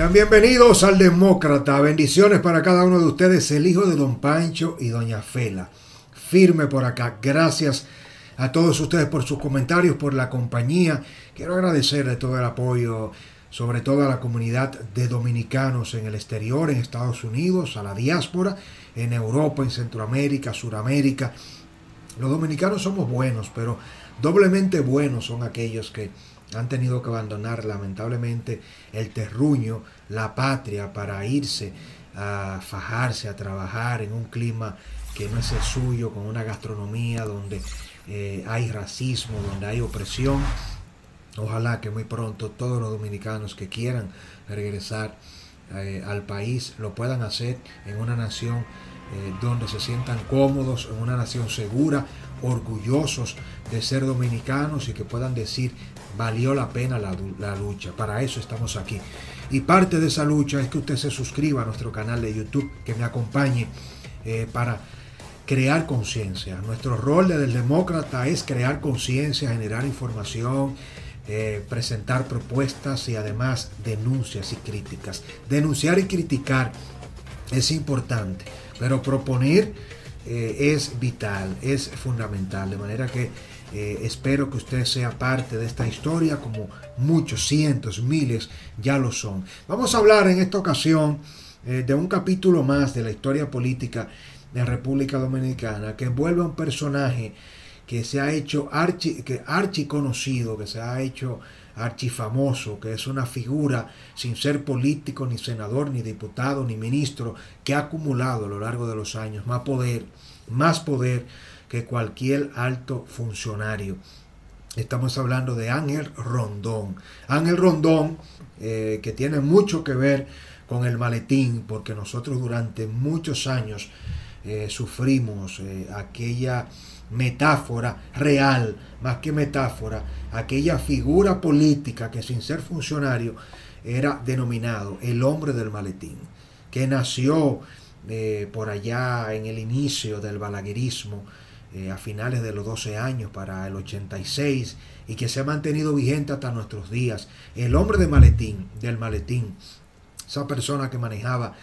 Sean bienvenidos al Demócrata. Bendiciones para cada uno de ustedes, el hijo de Don Pancho y Doña Fela. Firme por acá. Gracias a todos ustedes por sus comentarios, por la compañía. Quiero agradecerle todo el apoyo, sobre todo a la comunidad de dominicanos en el exterior, en Estados Unidos, a la diáspora, en Europa, en Centroamérica, Suramérica. Los dominicanos somos buenos, pero doblemente buenos son aquellos que han tenido que abandonar lamentablemente el terruño, la patria, para irse a fajarse, a trabajar en un clima que no es el suyo, con una gastronomía donde eh, hay racismo, donde hay opresión. Ojalá que muy pronto todos los dominicanos que quieran regresar eh, al país lo puedan hacer en una nación eh, donde se sientan cómodos, en una nación segura, orgullosos de ser dominicanos y que puedan decir valió la pena la, lucha. Para eso estamos aquí. Y parte de esa lucha es que usted se suscriba a nuestro canal de YouTube, que me acompañe eh, para crear conciencia. Nuestro rol del demócrata es crear conciencia, generar información, eh, presentar propuestas y además denuncias y críticas. Denunciar y criticar es importante, pero proponer eh, es vital, es fundamental. De manera que eh, espero que usted sea parte de esta historia, como muchos, cientos, miles ya lo son. Vamos a hablar en esta ocasión eh, de un capítulo más de la historia política de República Dominicana que envuelve a un personaje que se ha hecho archi, que archi conocido, que se ha hecho archifamoso, que es una figura sin ser político, ni senador, ni diputado, ni ministro, que ha acumulado a lo largo de los años más poder, más poder que cualquier alto funcionario. Estamos hablando de Ángel Rondón. Ángel Rondón, eh, que tiene mucho que ver con el maletín, porque nosotros durante muchos años eh, sufrimos eh, aquella metáfora real, más que metáfora, aquella figura política que sin ser funcionario era denominado el hombre del maletín, que nació por allá en el inicio del balaguerismo, eh, a finales de los 12 años para el 86 y que se ha mantenido vigente hasta nuestros días. El hombre de maletín, del maletín, esa persona que manejaba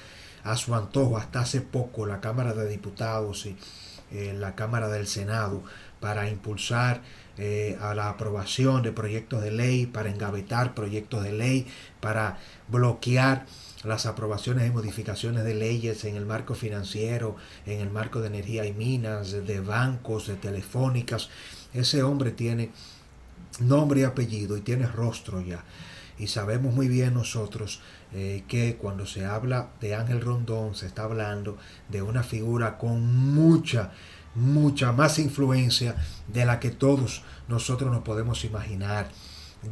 a su antojo hasta hace poco la Cámara de Diputados y eh, la Cámara del Senado para impulsar eh, a la aprobación de proyectos de ley, para engavetar proyectos de ley, para bloquear las aprobaciones y modificaciones de leyes en el marco financiero, en el marco de energía y minas, de bancos, de telefónicas. Ese hombre tiene nombre y apellido y tiene rostro ya. Y sabemos muy bien nosotros eh, que cuando se habla de Ángel Rondón se está hablando de una figura con mucha, mucha más influencia de la que todos nosotros nos podemos imaginar.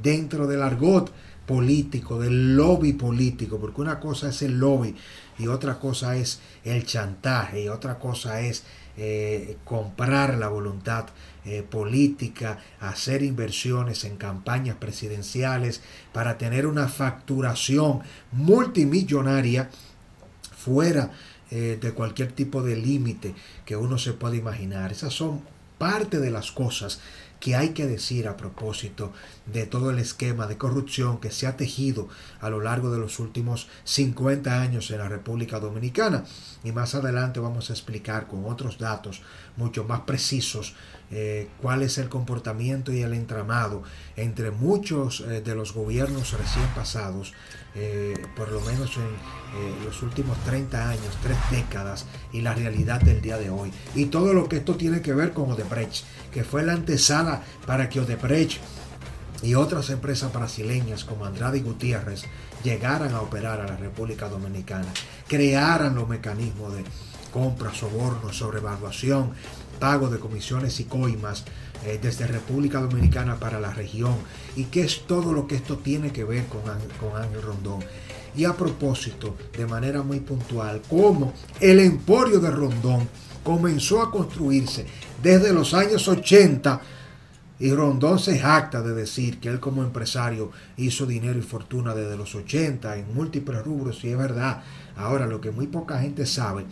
Dentro del argot político, del lobby político, porque una cosa es el lobby y otra cosa es el chantaje y otra cosa es eh, comprar la voluntad eh, política, hacer inversiones en campañas presidenciales para tener una facturación multimillonaria fuera eh, de cualquier tipo de límite que uno se pueda imaginar. Esas son parte de las cosas que hay que decir a propósito de todo el esquema de corrupción que se ha tejido a lo largo de los últimos 50 años en la República Dominicana. Y más adelante vamos a explicar con otros datos mucho más precisos eh, cuál es el comportamiento y el entramado entre muchos eh, de los gobiernos recién pasados, eh, por lo menos en los últimos 30 años, tres décadas, y la realidad del día de hoy. Y todo lo que esto tiene que ver con Odebrecht, que fue la antesala para que Odebrecht y otras empresas brasileñas como Andrade y Gutiérrez llegaran a operar a la República Dominicana, crearan los mecanismos de compra, sobornos, sobrevaluación, pago de comisiones y coimas eh, desde República Dominicana para la región y qué es todo lo que esto tiene que ver con, con Ángel Rondón. Y a propósito, de manera muy puntual, cómo el emporio de Rondón comenzó a construirse desde los años 80 y Rondón se jacta de decir que él como empresario hizo dinero y fortuna desde los 80 en múltiples rubros y es verdad. Ahora lo que muy poca gente sabe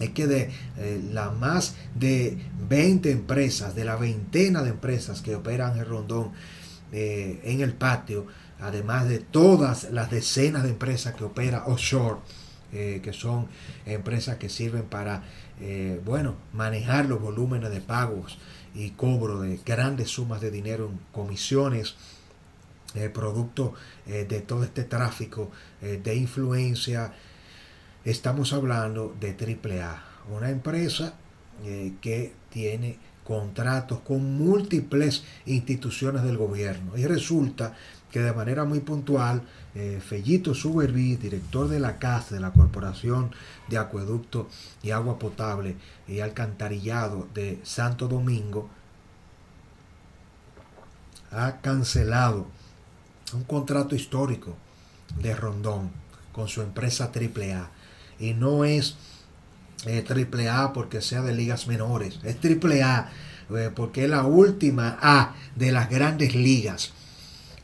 es que de eh, la más de 20 empresas, de la veintena de empresas que operan en Rondón eh, en el patio, además de todas las decenas de empresas que opera offshore, eh, que son empresas que sirven para, eh, bueno, manejar los volúmenes de pagos y cobro de grandes sumas de dinero en comisiones, eh, producto de todo este tráfico de influencia. Estamos hablando de AAA, una empresa que tiene contratos con múltiples instituciones del gobierno. Y resulta que de manera muy puntual, eh, Fellito Suberví, director de la CAS, de la Corporación de Acueducto y Agua Potable y Alcantarillado de Santo Domingo, ha cancelado un contrato histórico de Rondón con su empresa AAA. Y no es triple A porque sea de ligas menores, es triple A eh, porque es la última A de las grandes ligas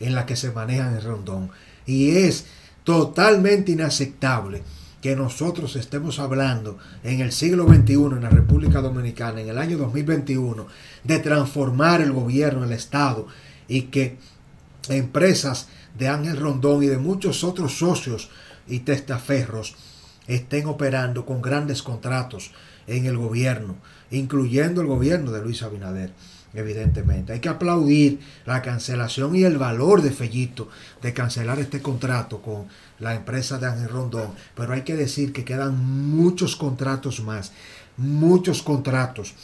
en las que se manejan en Rondón. Y es totalmente inaceptable que nosotros estemos hablando en el siglo XXI en la República Dominicana, en el año 2021, de transformar el gobierno, el Estado, y que empresas de Ángel Rondón y de muchos otros socios y testaferros estén operando con grandes contratos en el gobierno, incluyendo el gobierno de Luis Abinader, evidentemente. Hay que aplaudir la cancelación y el valor de Fellito de cancelar este contrato con la empresa de Ángel Rondón, pero hay que decir que quedan muchos contratos más, muchos contratos.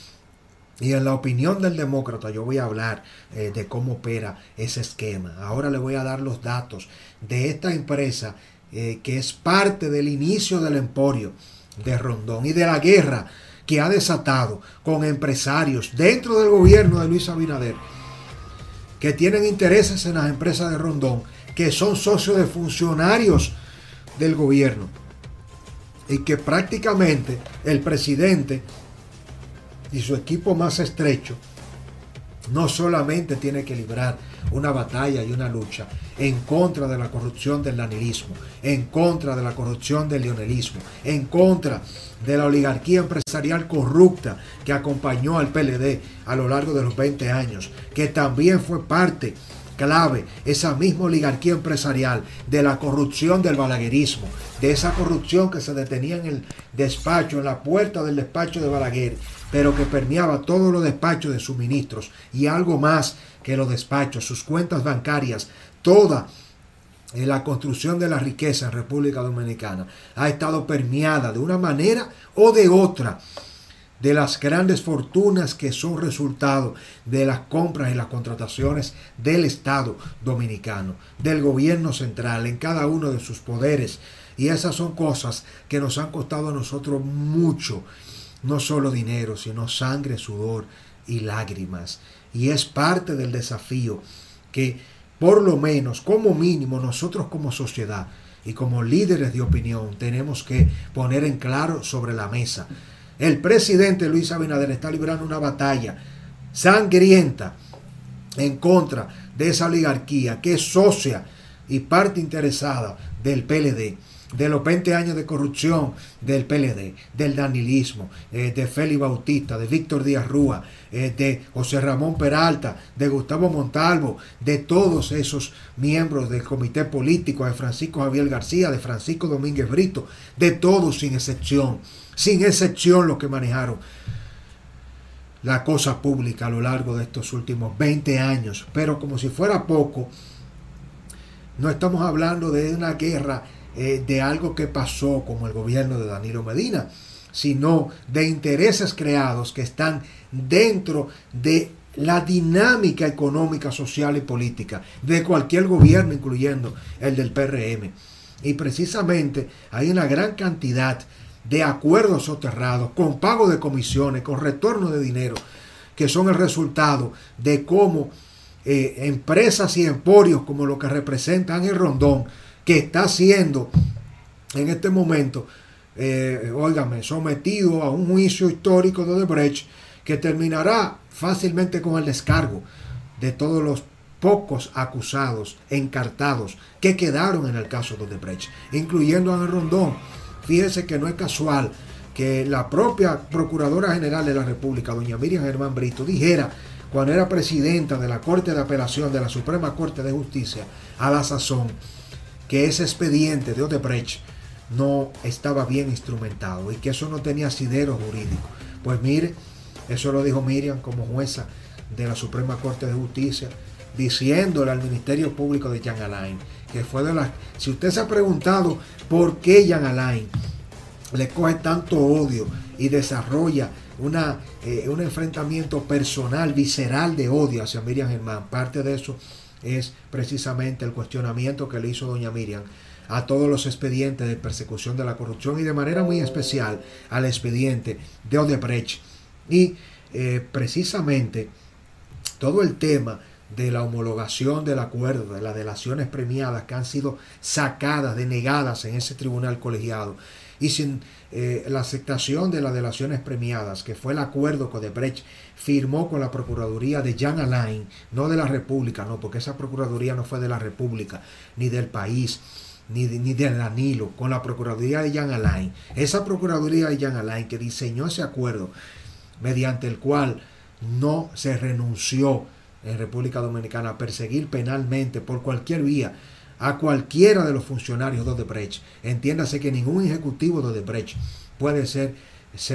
Y en la opinión del demócrata yo voy a hablar eh, de cómo opera ese esquema. Ahora le voy a dar los datos de esta empresa eh, que es parte del inicio del emporio de Rondón y de la guerra que ha desatado con empresarios dentro del gobierno de Luis Abinader que tienen intereses en las empresas de Rondón, que son socios de funcionarios del gobierno y que prácticamente el presidente y su equipo más estrecho no solamente tiene que librar una batalla y una lucha en contra de la corrupción del danilismo, en contra de la corrupción del lionelismo, en contra de la oligarquía empresarial corrupta que acompañó al PLD a lo largo de los 20 años, que también fue parte clave, esa misma oligarquía empresarial, de la corrupción del balaguerismo, de esa corrupción que se detenía en el despacho, en la puerta del despacho de Balaguer, pero que permeaba todos los despachos de suministros y algo más que los despachos, sus cuentas bancarias, toda eh, la construcción de la riqueza en República Dominicana ha estado permeada de una manera o de otra de las grandes fortunas que son resultado de las compras y las contrataciones del Estado dominicano, del gobierno central, en cada uno de sus poderes. Y esas son cosas que nos han costado a nosotros mucho, no solo dinero, sino sangre, sudor y lágrimas. Y es parte del desafío que por lo menos, como mínimo, nosotros como sociedad y como líderes de opinión tenemos que poner en claro sobre la mesa el presidente Luis Abinader está librando una batalla sangrienta en contra de esa oligarquía que es socia y parte interesada del PLD, de los 20 años de corrupción del PLD, del danilismo, eh, de Félix Bautista, de Víctor Díaz Rúa, eh, de José Ramón Peralta, de Gustavo Montalvo, de todos esos miembros del comité político, de Francisco Javier García, de Francisco Domínguez Brito, de todos sin excepción sin excepción los que manejaron la cosa pública a lo largo de estos últimos 20 años. Pero como si fuera poco, no estamos hablando de una guerra, eh, de algo que pasó como el gobierno de Danilo Medina, sino de intereses creados que están dentro de la dinámica económica, social y política de cualquier gobierno, incluyendo el del PRM. Y precisamente hay una gran cantidad de acuerdos soterrados, con pago de comisiones, con retorno de dinero, que son el resultado de cómo eh, empresas y emporios como lo que representan el Rondón, que está siendo en este momento, eh, óigame, sometido a un juicio histórico de Odebrecht que terminará fácilmente con el descargo de todos los pocos acusados, encartados, que quedaron en el caso de Odebrecht, incluyendo a Rondón. Fíjense que no es casual que la propia Procuradora General de la República, doña Miriam Germán Brito, dijera cuando era presidenta de la Corte de Apelación de la Suprema Corte de Justicia, a la sazón, que ese expediente de Odebrecht no estaba bien instrumentado y que eso no tenía asidero jurídico. Pues mire, eso lo dijo Miriam como jueza de la Suprema Corte de Justicia, diciéndole al Ministerio Público de Jean Alain, que fue de las... Si usted se ha preguntado por qué Jean Alain le coge tanto odio y desarrolla una, eh, un enfrentamiento personal, visceral de odio hacia Miriam Germán, parte de eso es precisamente el cuestionamiento que le hizo doña Miriam a todos los expedientes de persecución de la corrupción y de manera muy especial al expediente de Odebrecht. Y eh, precisamente todo el tema de la homologación del acuerdo, de las delaciones premiadas que han sido sacadas, denegadas en ese tribunal colegiado, y sin eh, la aceptación de las delaciones premiadas, que fue el acuerdo que Odebrecht firmó con la Procuraduría de Jean Alain, no de la República, no, porque esa Procuraduría no fue de la República, ni del país, ni de, ni de Danilo, con la Procuraduría de Jean Alain. Esa Procuraduría de Jean Alain que diseñó ese acuerdo, mediante el cual no se renunció en República Dominicana a perseguir penalmente por cualquier vía a cualquiera de los funcionarios de Odebrecht. Entiéndase que ningún ejecutivo de Odebrecht puede ser,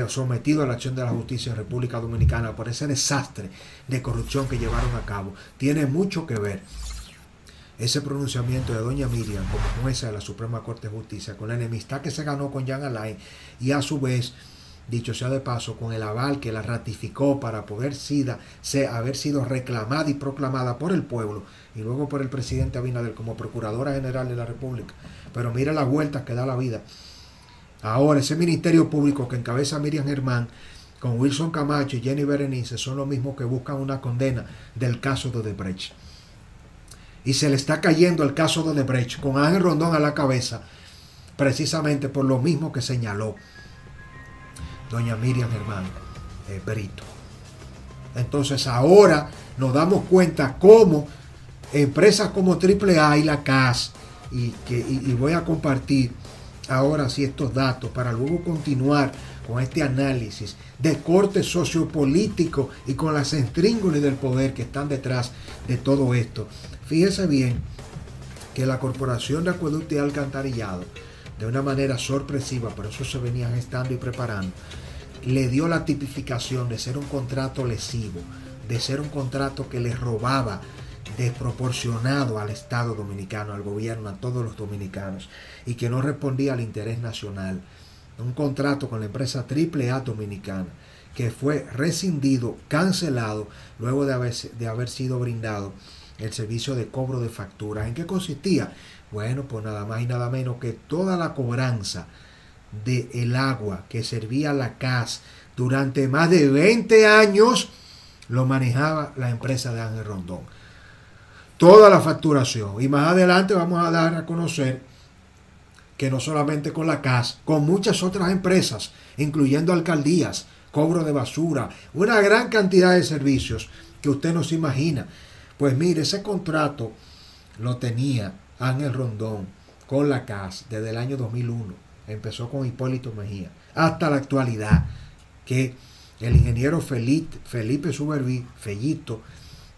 sometido a la acción de la justicia en República Dominicana por ese desastre de corrupción que llevaron a cabo. Tiene mucho que ver ese pronunciamiento de doña Miriam como jueza de la Suprema Corte de Justicia con la enemistad que se ganó con Jean Alain y a su vez dicho sea de paso, con el aval que la ratificó para poder sida, haber sido reclamada y proclamada por el pueblo y luego por el presidente Abinader como Procuradora General de la República. Pero mira las vueltas que da la vida. Ahora, ese Ministerio Público que encabeza Miriam Germán, con Wilson Camacho y Jenny Berenice, son los mismos que buscan una condena del caso de Odebrecht. Y se le está cayendo el caso de Odebrecht con Ángel Rondón a la cabeza, precisamente por lo mismo que señaló doña Miriam Germán eh, Brito. Entonces ahora nos damos cuenta cómo empresas como AAA y la CAS, y, que, y, voy a compartir ahora sí estos datos para luego continuar con este análisis de corte sociopolítico y con las intríngulis del poder que están detrás de todo esto. Fíjese bien que la Corporación de Acueducto y Alcantarillado de una manera sorpresiva, por eso se venían gestando y preparando, le dio la tipificación de ser un contrato lesivo, de ser un contrato que le robaba desproporcionado al Estado dominicano, al gobierno, a todos los dominicanos, y que no respondía al interés nacional. Un contrato con la empresa AAA dominicana, que fue rescindido, cancelado, luego de haber, de haber sido brindado el servicio de cobro de facturas. ¿En qué consistía? Bueno, pues nada más y nada menos que toda la cobranza del el agua que servía la CAS durante más de 20 años lo manejaba la empresa de Ángel Rondón. Toda la facturación. Y más adelante vamos a dar a conocer que no solamente con la CAS, con muchas otras empresas, incluyendo alcaldías, cobro de basura, una gran cantidad de servicios que usted no se imagina. Pues mire, ese contrato lo tenía Ángel Rondón con la CAS desde el año 2001. Empezó con Hipólito Mejía hasta la actualidad que el ingeniero Felipe, Felipe Suberví, Fellito,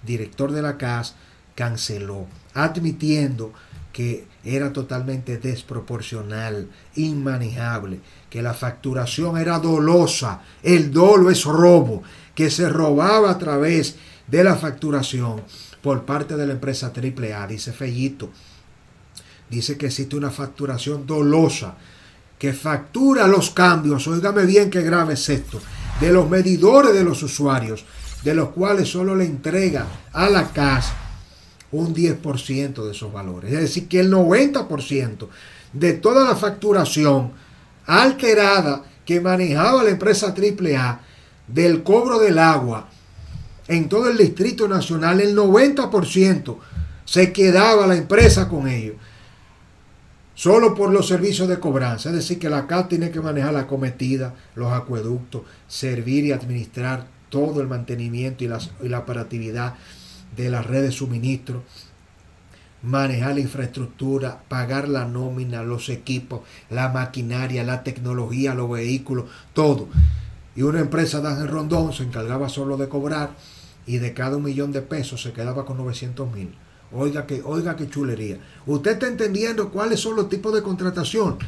director de la CAS, canceló, admitiendo que era totalmente desproporcional, inmanejable, que la facturación era dolosa, el dolo es robo, que se robaba a través de la facturación por parte de la empresa AAA, dice Fellito. Dice que existe una facturación dolosa, que factura los cambios, oígame bien qué grave es esto, de los medidores de los usuarios, de los cuales solo le entrega a la CAS un 10% de esos valores. Es decir, que el 90% de toda la facturación alterada que manejaba la empresa AAA del cobro del agua en todo el Distrito Nacional, el 90% se quedaba la empresa con ellos solo por los servicios de cobranza. Es decir, que la CAT tiene que manejar la cometida, los acueductos, servir y administrar todo el mantenimiento y la, operatividad de la red de suministro, manejar la infraestructura, pagar la nómina, los equipos, la maquinaria, la tecnología, los vehículos, todo. Y una empresa de Rondón se encargaba solo de cobrar y de cada un millón de pesos se quedaba con 900 mil. Oiga que, oiga qué chulería. Usted está entendiendo cuáles son los tipos de contratación.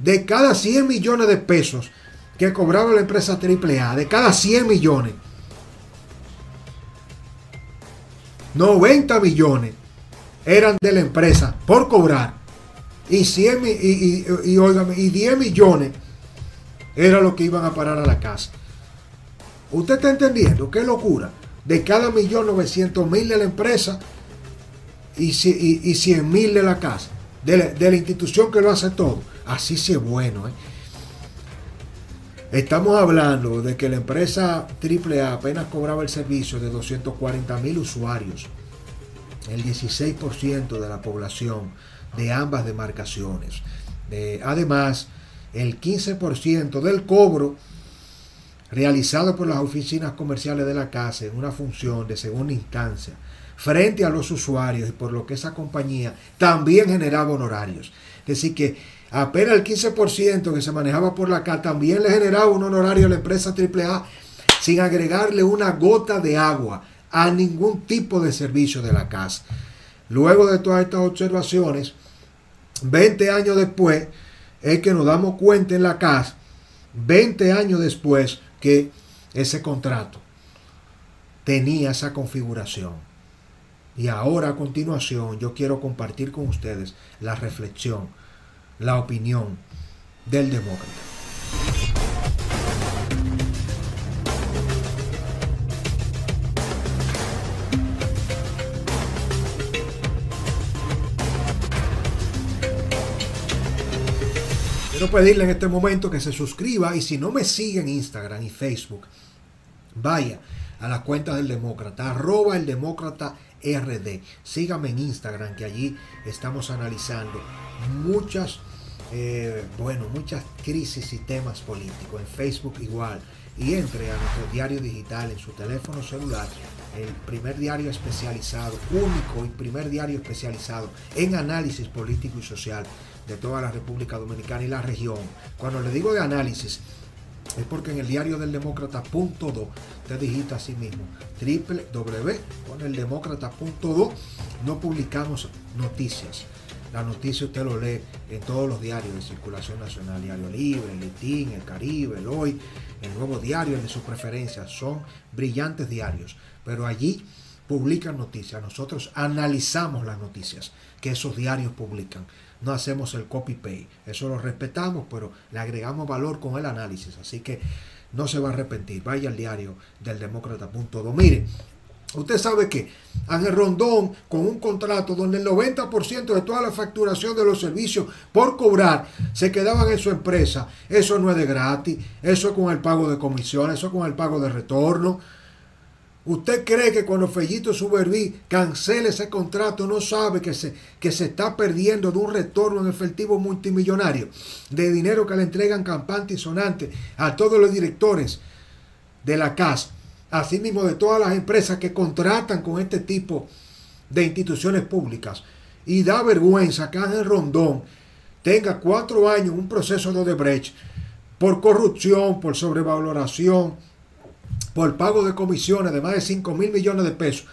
De cada 100 millones de pesos que cobraba la empresa AAA, de cada 100 millones, 90 millones eran de la empresa por cobrar. Y, 100, y, y, y 10 millones era lo que iban a parar a la casa. ¿Usted está entendiendo? ¿Qué locura? De cada millón 900 mil de la empresa y, y, 100 mil de la casa. De la, institución que lo hace todo. Así sí es bueno. ¿eh? Estamos hablando de que la empresa AAA apenas cobraba el servicio de 240 mil usuarios. El 16% de la población de ambas demarcaciones. además, el 15% del cobro realizado por las oficinas comerciales de la casa en una función de segunda instancia frente a los usuarios y por lo que esa compañía también generaba honorarios. Es decir, que apenas el 15% que se manejaba por la casa también le generaba un honorario a la empresa AAA sin agregarle una gota de agua a ningún tipo de servicio de la casa. Luego de todas estas observaciones, 20 años después, es que nos damos cuenta en la casa, 20 años después, que ese contrato tenía esa configuración. Y ahora a continuación yo quiero compartir con ustedes la reflexión, la opinión del demócrata. Quiero pedirle en este momento que se suscriba y si no me sigue en Instagram y Facebook, vaya a la cuenta del demócrata, arroba el demócrata RD. Sígame en Instagram que allí estamos analizando muchas, eh, bueno, muchas crisis y temas políticos. En Facebook igual. Y entre a nuestro diario digital en su teléfono celular, el primer diario especializado, único y primer diario especializado en análisis político y social de toda la República Dominicana y la región. Cuando le digo de análisis, es porque en el diario del demócrata.do te digita así mismo www.eldemócrata.do no publicamos noticias. La noticia usted lo lee en todos los diarios de circulación nacional, Diario Libre, el Litín, el Caribe, el Hoy, el Nuevo Diario, el de su preferencia. Son brillantes diarios, pero allí publican noticias. Nosotros analizamos las noticias que esos diarios publican no hacemos el copy-paste. Eso lo respetamos, pero le agregamos valor con el análisis. Así que no se va a arrepentir. Vaya al diario del demócrata.do. Mire, usted sabe que Ángel Rondón, con un contrato donde el 90% de toda la facturación de los servicios por cobrar se quedaban en su empresa, eso no es de gratis, eso es con el pago de comisiones, eso es con el pago de retorno. ¿Usted cree que cuando Fellito Suberví cancele ese contrato no sabe que se, que se está perdiendo de un retorno en efectivo multimillonario de dinero que le entregan campante y sonante a todos los directores de la casa, asimismo de todas las empresas que contratan con este tipo de instituciones públicas? Y da vergüenza que Ángel Rondón tenga cuatro años un proceso de Odebrecht por corrupción, por sobrevaloración, por pago de comisiones de más de 5 mil millones de pesos.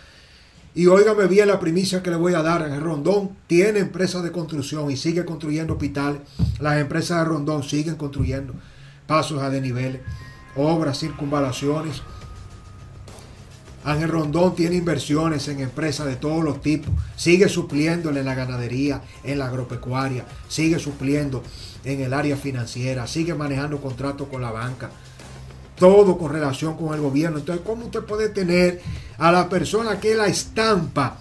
Y óigame bien la primicia que le voy a dar. En Rondón tiene empresas de construcción y sigue construyendo hospitales. Las empresas de Rondón siguen construyendo pasos a desniveles, obras, circunvalaciones. Ángel Rondón tiene inversiones en empresas de todos los tipos. Sigue supliéndole en la ganadería, en la agropecuaria. Sigue supliendo en el área financiera. Sigue manejando contratos con la banca todo con relación con el gobierno. Entonces, ¿cómo usted puede tener a la persona que es la estampa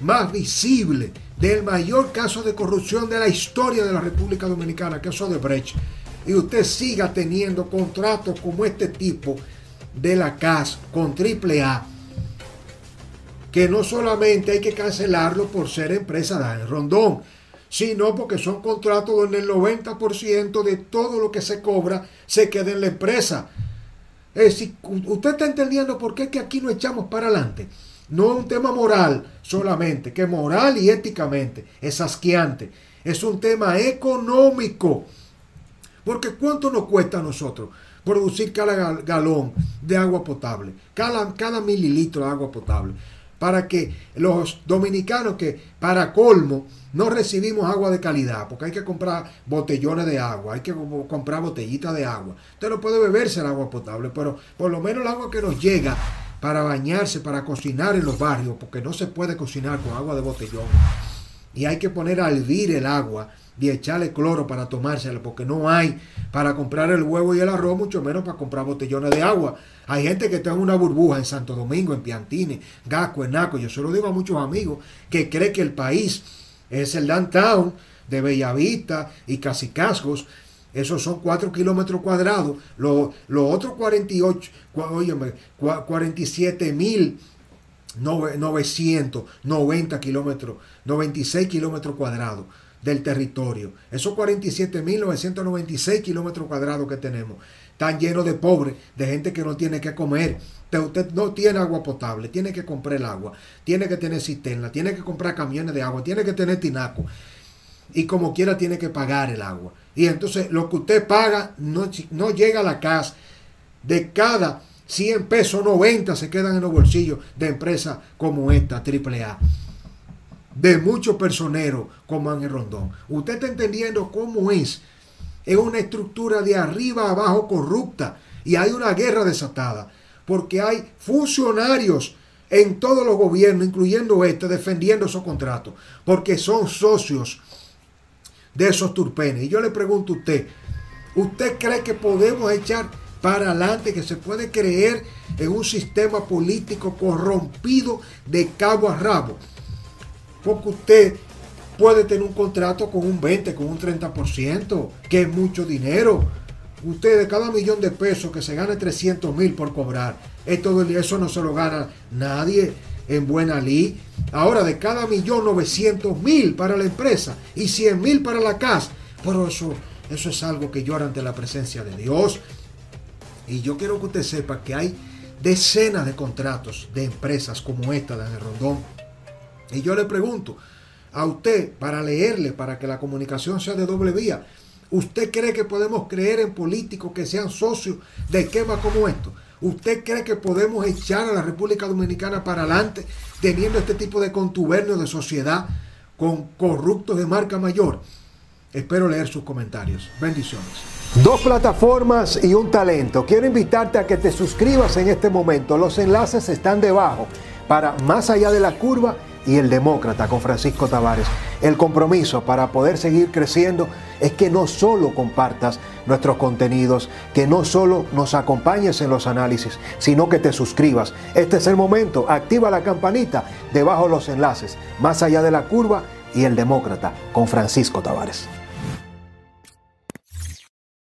más visible del mayor caso de corrupción de la historia de la República Dominicana, que es Odebrecht, y usted siga teniendo contratos como este tipo de la CAS con AAA, que no solamente hay que cancelarlo por ser empresa de Rondón, sino porque son contratos donde el 90% de todo lo que se cobra se queda en la empresa. Es usted está entendiendo por qué que aquí no echamos para adelante. No es un tema moral solamente, que moral y éticamente es asqueante. Es un tema económico. Porque ¿cuánto nos cuesta a nosotros producir cada galón de agua potable? Cada mililitro de agua potable. Para que los dominicanos que para colmo no recibimos agua de calidad, porque hay que comprar botellones de agua, hay que comprar botellitas de agua. Usted no puede beberse el agua potable, pero por lo menos el agua que nos llega para bañarse, para cocinar en los barrios, porque no se puede cocinar con agua de botellón. Y hay que poner a hervir el agua y echarle cloro para tomársela, porque no hay para comprar el huevo y el arroz, mucho menos para comprar botellones de agua. Hay gente que está en una burbuja en Santo Domingo, en Piantini, Gasco, en Naco. Yo se lo digo a muchos amigos que cree que el país es el downtown de Bellavista y Casicascos. Esos son 4 kilómetros cuadrados. Los otros 48, 47 mil 990 kilómetros, 96 kilómetros cuadrados del territorio. Esos 47.996 kilómetros cuadrados que tenemos están llenos de pobres, de gente que no tiene que comer. Usted no tiene agua potable, tiene que comprar el agua, tiene que tener cisterna, tiene que comprar camiones de agua, tiene que tener tinaco. Y como quiera tiene que pagar el agua. Y entonces lo que usted paga no, no llega a la casa. De cada 100 pesos, 90 se quedan en los bolsillos de empresas como esta, AAA de muchos personeros como Ángel Rondón. Usted está entendiendo cómo es. Es una estructura de arriba abajo corrupta y hay una guerra desatada porque hay funcionarios en todos los gobiernos, incluyendo este, defendiendo esos contratos, porque son socios de esos turpenes. Y yo le pregunto a usted, ¿usted cree que podemos echar para adelante, que se puede creer en un sistema político corrompido de cabo a rabo? Porque usted puede tener un contrato con un 20, con un 30%, que es mucho dinero. Usted de cada millón de pesos que se gane 300 mil por cobrar, todo eso no se lo gana nadie en buena ley. Ahora de cada millón 900 mil para la empresa y 100 mil para la casa. Pero eso, eso es algo que llora ante la presencia de Dios. Y yo quiero que usted sepa que hay decenas de contratos de empresas como esta de Rondón y yo le pregunto a usted, para leerle, para que la comunicación sea de doble vía, ¿usted cree que podemos creer en políticos que sean socios de esquemas como esto? ¿Usted cree que podemos echar a la República Dominicana para adelante teniendo este tipo de contubernio de sociedad con corruptos de marca mayor? Espero leer sus comentarios. Bendiciones. Dos plataformas y un talento. Quiero invitarte a que te suscribas en este momento. Los enlaces están debajo para Más allá de la curva y el demócrata con Francisco Tavares. El compromiso para poder seguir creciendo es que no solo compartas nuestros contenidos, que no solo nos acompañes en los análisis, sino que te suscribas. Este es el momento, activa la campanita debajo de los enlaces, más allá de la curva y el demócrata con Francisco Tavares.